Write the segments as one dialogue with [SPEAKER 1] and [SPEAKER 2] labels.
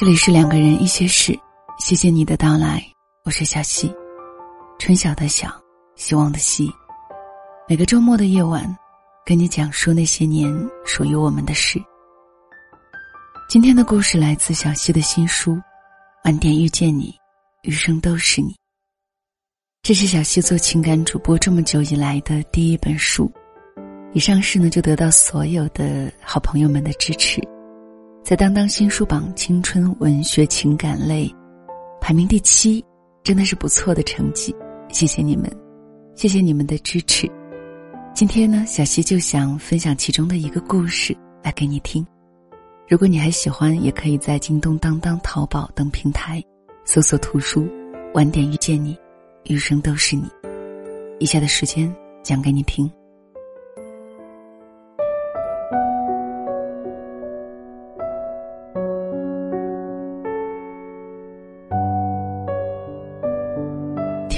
[SPEAKER 1] 这里是两个人一些事，谢谢你的到来，我是小溪，春晓的晓，希望的希。每个周末的夜晚，跟你讲述那些年属于我们的事。今天的故事来自小溪的新书《晚点遇见你，余生都是你》。这是小溪做情感主播这么久以来的第一本书，一上市呢就得到所有的好朋友们的支持。在当当新书榜青春文学情感类排名第七，真的是不错的成绩，谢谢你们，谢谢你们的支持。今天呢，小溪就想分享其中的一个故事来给你听。如果你还喜欢，也可以在京东、当当、淘宝等平台搜索图书《晚点遇见你，余生都是你》。以下的时间讲给你听。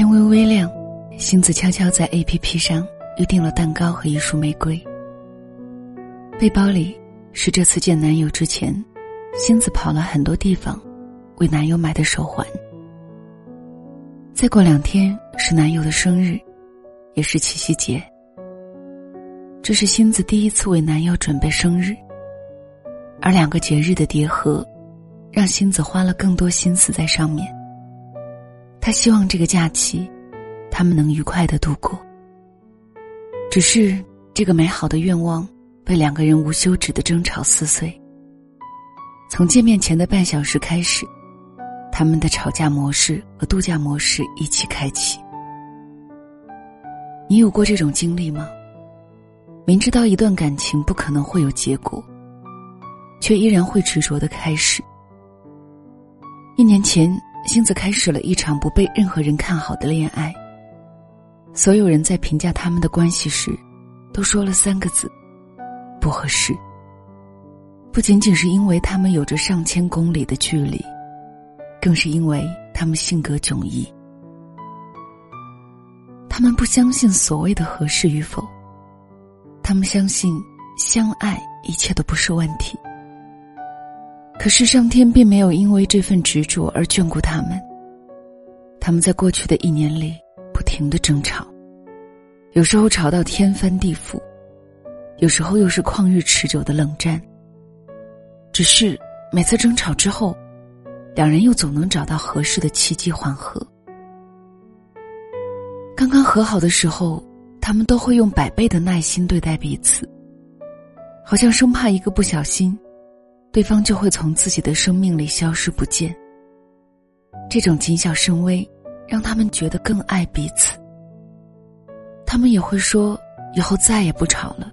[SPEAKER 1] 天微微亮，星子悄悄在 A P P 上预定了蛋糕和一束玫瑰。背包里是这次见男友之前，星子跑了很多地方，为男友买的手环。再过两天是男友的生日，也是七夕节。这是星子第一次为男友准备生日，而两个节日的叠合，让星子花了更多心思在上面。他希望这个假期，他们能愉快的度过。只是这个美好的愿望，被两个人无休止的争吵撕碎。从见面前的半小时开始，他们的吵架模式和度假模式一起开启。你有过这种经历吗？明知道一段感情不可能会有结果，却依然会执着的开始。一年前。星子开始了一场不被任何人看好的恋爱。所有人在评价他们的关系时，都说了三个字：不合适。不仅仅是因为他们有着上千公里的距离，更是因为他们性格迥异。他们不相信所谓的合适与否，他们相信相爱一切都不是问题。可是上天并没有因为这份执着而眷顾他们。他们在过去的一年里不停的争吵，有时候吵到天翻地覆，有时候又是旷日持久的冷战。只是每次争吵之后，两人又总能找到合适的契机缓和。刚刚和好的时候，他们都会用百倍的耐心对待彼此，好像生怕一个不小心。对方就会从自己的生命里消失不见。这种谨小慎微，让他们觉得更爱彼此。他们也会说以后再也不吵了，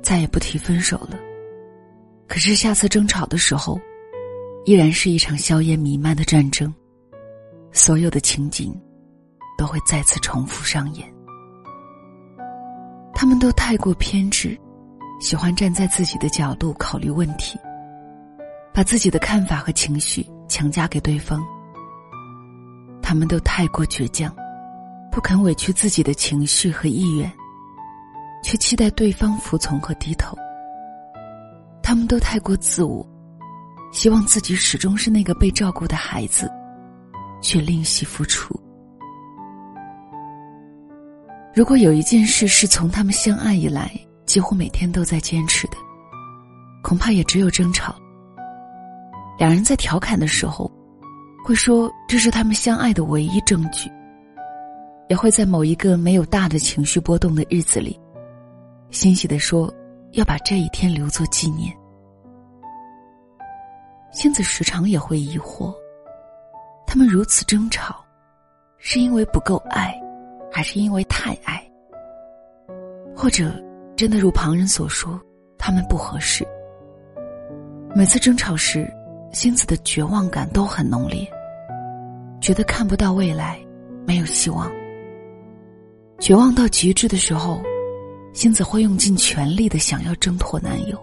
[SPEAKER 1] 再也不提分手了。可是下次争吵的时候，依然是一场硝烟弥漫的战争，所有的情景都会再次重复上演。他们都太过偏执，喜欢站在自己的角度考虑问题。把自己的看法和情绪强加给对方，他们都太过倔强，不肯委屈自己的情绪和意愿，却期待对方服从和低头。他们都太过自我，希望自己始终是那个被照顾的孩子，却吝惜付出。如果有一件事是从他们相爱以来几乎每天都在坚持的，恐怕也只有争吵。两人在调侃的时候，会说这是他们相爱的唯一证据。也会在某一个没有大的情绪波动的日子里，欣喜的说要把这一天留作纪念。星子时常也会疑惑，他们如此争吵，是因为不够爱，还是因为太爱？或者真的如旁人所说，他们不合适？每次争吵时。星子的绝望感都很浓烈，觉得看不到未来，没有希望。绝望到极致的时候，星子会用尽全力的想要挣脱男友。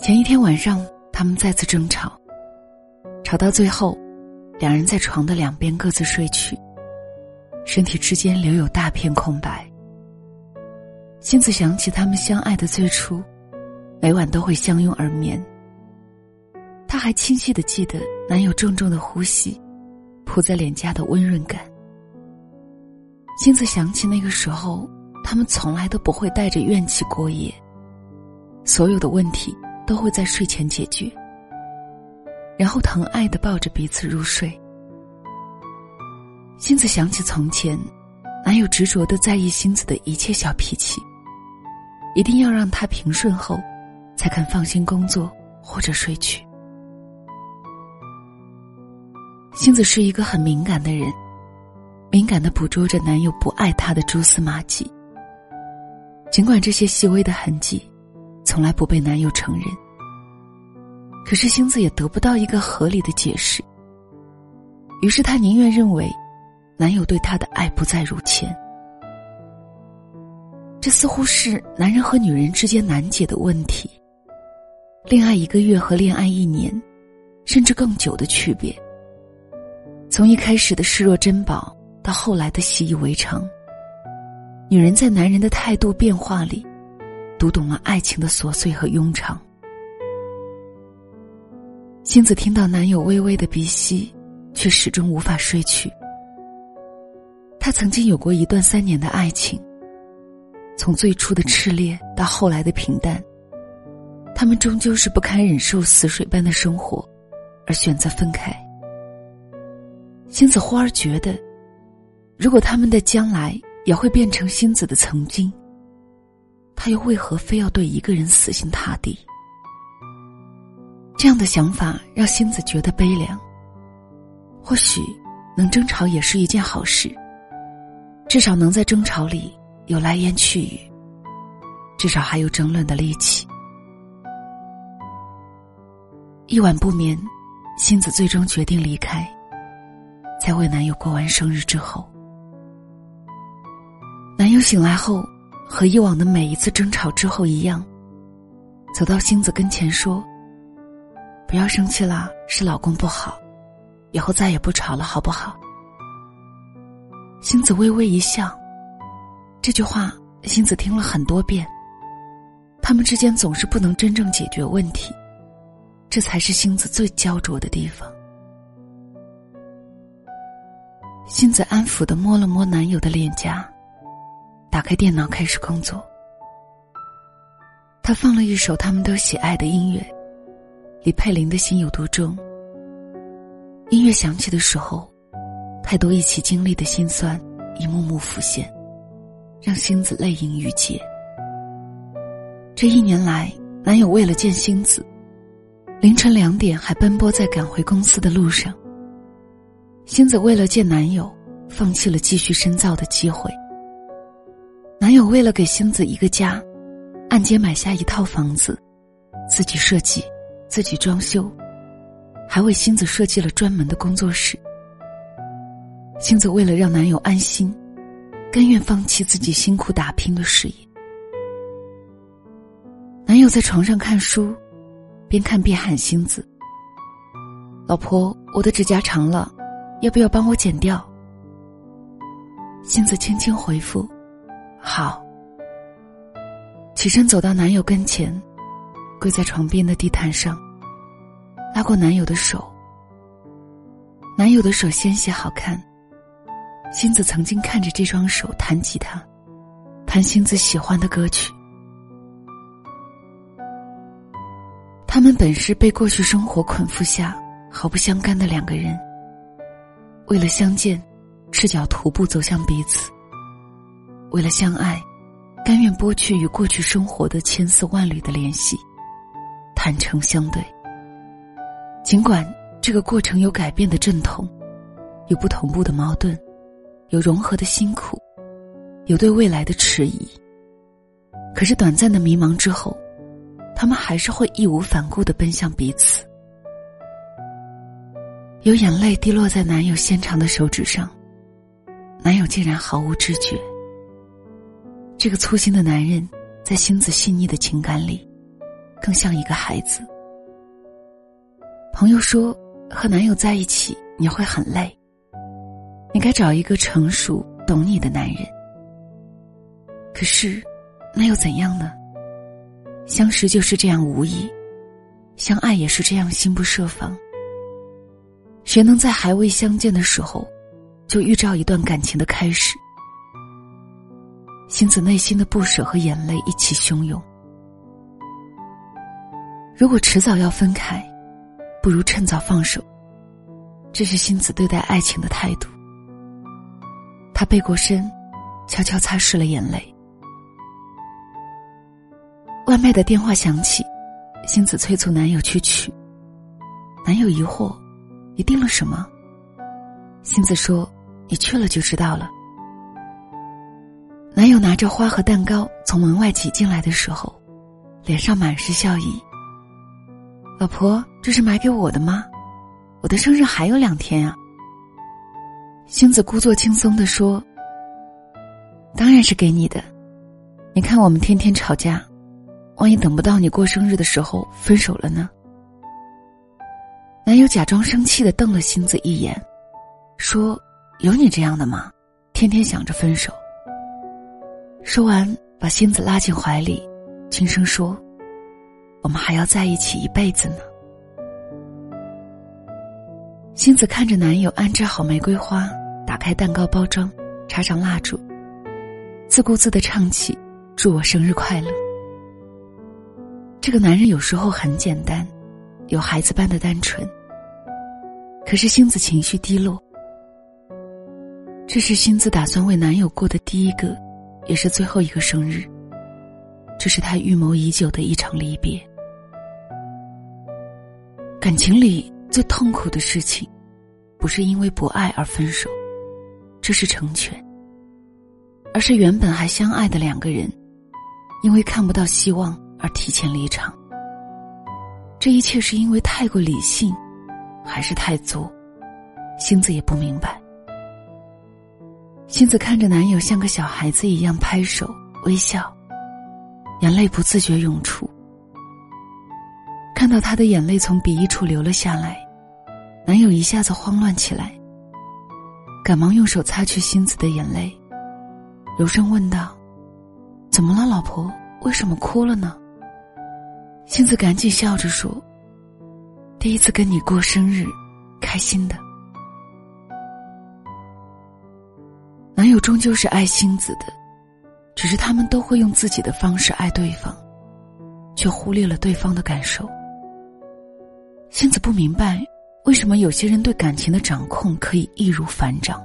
[SPEAKER 1] 前一天晚上，他们再次争吵，吵到最后，两人在床的两边各自睡去，身体之间留有大片空白。星子想起他们相爱的最初，每晚都会相拥而眠。她还清晰的记得男友重重的呼吸，扑在脸颊的温润感。星子想起那个时候，他们从来都不会带着怨气过夜，所有的问题都会在睡前解决，然后疼爱的抱着彼此入睡。星子想起从前，男友执着的在意星子的一切小脾气，一定要让她平顺后，才肯放心工作或者睡去。星子是一个很敏感的人。敏感的捕捉着男友不爱她的蛛丝马迹，尽管这些细微的痕迹，从来不被男友承认。可是星子也得不到一个合理的解释，于是她宁愿认为，男友对她的爱不再如前。这似乎是男人和女人之间难解的问题。恋爱一个月和恋爱一年，甚至更久的区别，从一开始的视若珍宝。到后来的习以为常，女人在男人的态度变化里，读懂了爱情的琐碎和庸常。星子听到男友微微的鼻息，却始终无法睡去。她曾经有过一段三年的爱情，从最初的炽烈到后来的平淡，他们终究是不堪忍受死水般的生活，而选择分开。星子忽而觉得。如果他们的将来也会变成星子的曾经，他又为何非要对一个人死心塌地？这样的想法让星子觉得悲凉。或许，能争吵也是一件好事，至少能在争吵里有来言去语，至少还有争论的力气。一晚不眠，星子最终决定离开。在为男友过完生日之后。男友醒来后，和以往的每一次争吵之后一样，走到星子跟前说：“不要生气啦，是老公不好，以后再也不吵了，好不好？”星子微微一笑，这句话星子听了很多遍。他们之间总是不能真正解决问题，这才是星子最焦灼的地方。星子安抚的摸了摸男友的脸颊。打开电脑，开始工作。他放了一首他们都喜爱的音乐，李佩玲的心有多重。音乐响起的时候，太多一起经历的心酸一幕幕浮现，让星子泪盈于睫。这一年来，男友为了见星子，凌晨两点还奔波在赶回公司的路上。星子为了见男友，放弃了继续深造的机会。男友为了给星子一个家，按揭买下一套房子，自己设计，自己装修，还为星子设计了专门的工作室。星子为了让男友安心，甘愿放弃自己辛苦打拼的事业。男友在床上看书，边看边喊星子：“老婆，我的指甲长了，要不要帮我剪掉？”星子轻轻回复。好。起身走到男友跟前，跪在床边的地毯上，拉过男友的手。男友的手纤细好看。星子曾经看着这双手弹吉他，弹星子喜欢的歌曲。他们本是被过去生活捆缚下毫不相干的两个人，为了相见，赤脚徒步走向彼此。为了相爱，甘愿剥去与过去生活的千丝万缕的联系，坦诚相对。尽管这个过程有改变的阵痛，有不同步的矛盾，有融合的辛苦，有对未来的迟疑。可是短暂的迷茫之后，他们还是会义无反顾的奔向彼此。有眼泪滴落在男友纤长的手指上，男友竟然毫无知觉。这个粗心的男人，在星子细腻的情感里，更像一个孩子。朋友说，和男友在一起你会很累，你该找一个成熟懂你的男人。可是，那又怎样呢？相识就是这样无意，相爱也是这样心不设防。谁能在还未相见的时候，就预兆一段感情的开始？星子内心的不舍和眼泪一起汹涌。如果迟早要分开，不如趁早放手。这是星子对待爱情的态度。他背过身，悄悄擦拭了眼泪。外卖的电话响起，星子催促男友去取。男友疑惑：“你订了什么？”星子说：“你去了就知道了。”男友拿着花和蛋糕从门外挤进来的时候，脸上满是笑意。老婆，这是买给我的吗？我的生日还有两天呀。星子故作轻松的说：“当然是给你的，你看我们天天吵架，万一等不到你过生日的时候分手了呢？”男友假装生气的瞪了星子一眼，说：“有你这样的吗？天天想着分手。”说完，把星子拉进怀里，轻声说：“我们还要在一起一辈子呢。”星子看着男友安置好玫瑰花，打开蛋糕包装，插上蜡烛，自顾自的唱起“祝我生日快乐”。这个男人有时候很简单，有孩子般的单纯。可是星子情绪低落，这是星子打算为男友过的第一个，也是最后一个生日。这是他预谋已久的一场离别。感情里。最痛苦的事情，不是因为不爱而分手，这是成全；而是原本还相爱的两个人，因为看不到希望而提前离场。这一切是因为太过理性，还是太足？星子也不明白。星子看着男友像个小孩子一样拍手微笑，眼泪不自觉涌出。看到他的眼泪从鼻翼处流了下来。男友一下子慌乱起来，赶忙用手擦去星子的眼泪，柔声问道：“怎么了，老婆？为什么哭了呢？”星子赶紧笑着说：“第一次跟你过生日，开心的。”男友终究是爱星子的，只是他们都会用自己的方式爱对方，却忽略了对方的感受。星子不明白。为什么有些人对感情的掌控可以易如反掌？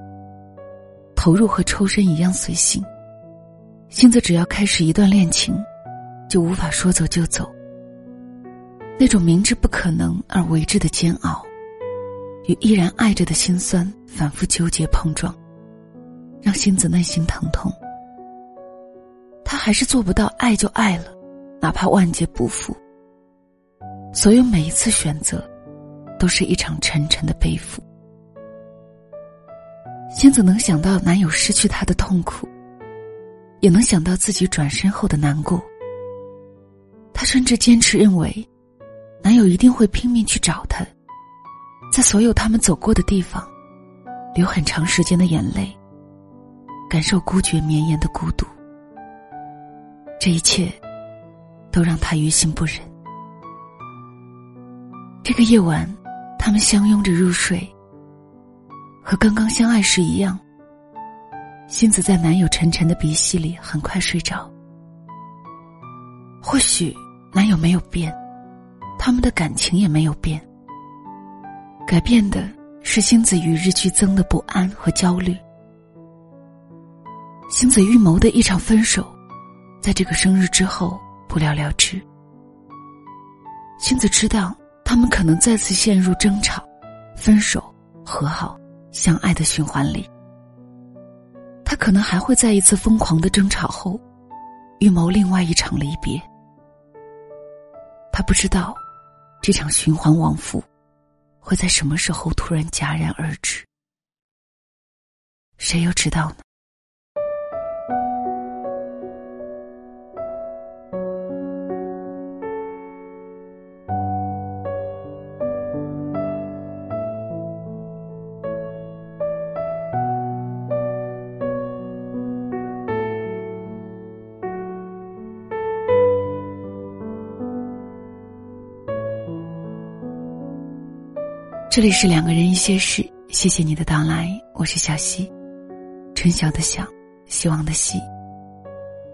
[SPEAKER 1] 投入和抽身一样随性。星子只要开始一段恋情，就无法说走就走。那种明知不可能而为之的煎熬，与依然爱着的心酸反复纠结碰撞，让星子内心疼痛。他还是做不到爱就爱了，哪怕万劫不复。所有每一次选择。都是一场沉沉的背负。仙子能想到男友失去她的痛苦，也能想到自己转身后的难过。她甚至坚持认为，男友一定会拼命去找她，在所有他们走过的地方，流很长时间的眼泪，感受孤绝绵延的孤独。这一切，都让她于心不忍。这个夜晚。他们相拥着入睡，和刚刚相爱时一样。星子在男友沉沉的鼻息里很快睡着。或许男友没有变，他们的感情也没有变。改变的是星子与日俱增的不安和焦虑。星子预谋的一场分手，在这个生日之后不了了之。星子知道。他们可能再次陷入争吵、分手、和好、相爱的循环里。他可能还会在一次疯狂的争吵后，预谋另外一场离别。他不知道，这场循环往复，会在什么时候突然戛然而止。谁又知道呢？这里是两个人一些事，谢谢你的到来，我是小溪，春晓的晓，希望的希。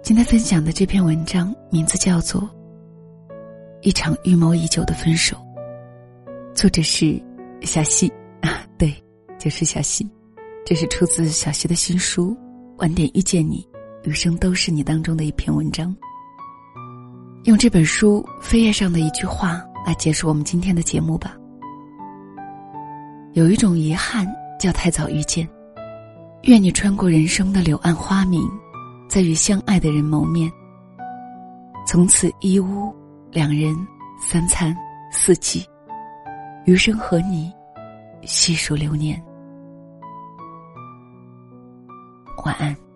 [SPEAKER 1] 今天分享的这篇文章名字叫做《一场预谋已久的分手》，作者是小溪，啊，对，就是小溪。这是出自小溪的新书《晚点遇见你，余生都是你》当中的一篇文章。用这本书扉页上的一句话来结束我们今天的节目吧。有一种遗憾，叫太早遇见。愿你穿过人生的柳暗花明，在与相爱的人谋面。从此一屋两人，三餐四季，余生和你细数流年。晚安。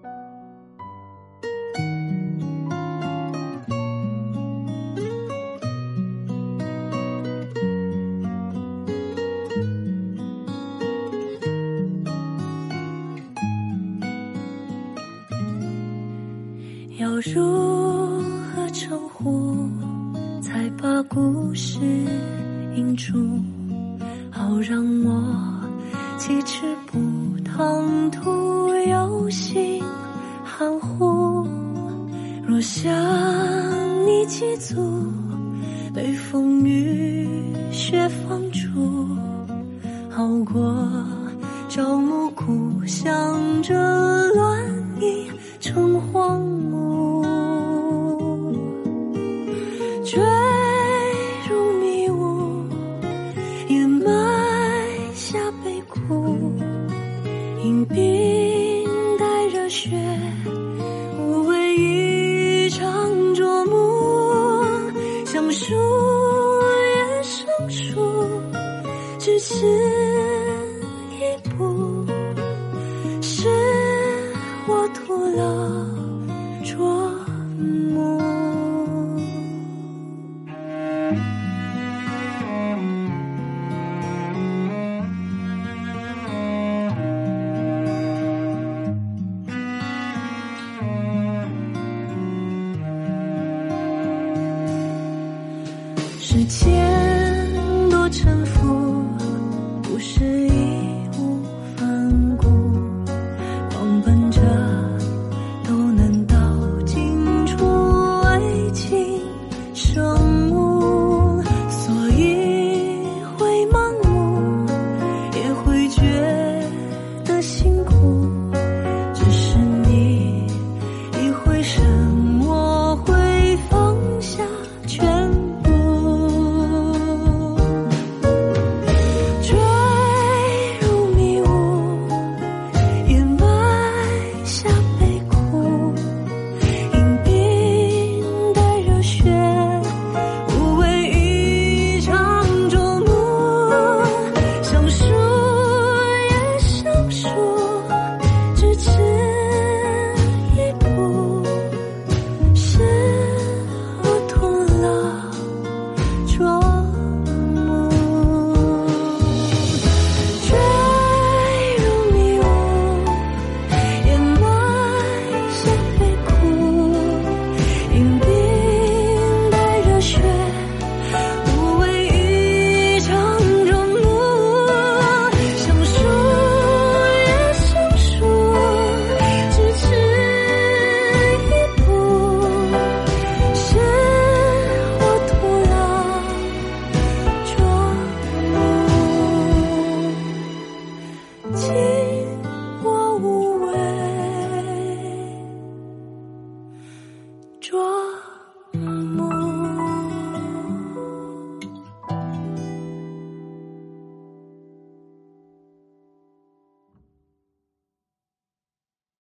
[SPEAKER 2] 唐突，有心含糊。若想你几足，被风雨雪放逐，熬过朝暮故乡这乱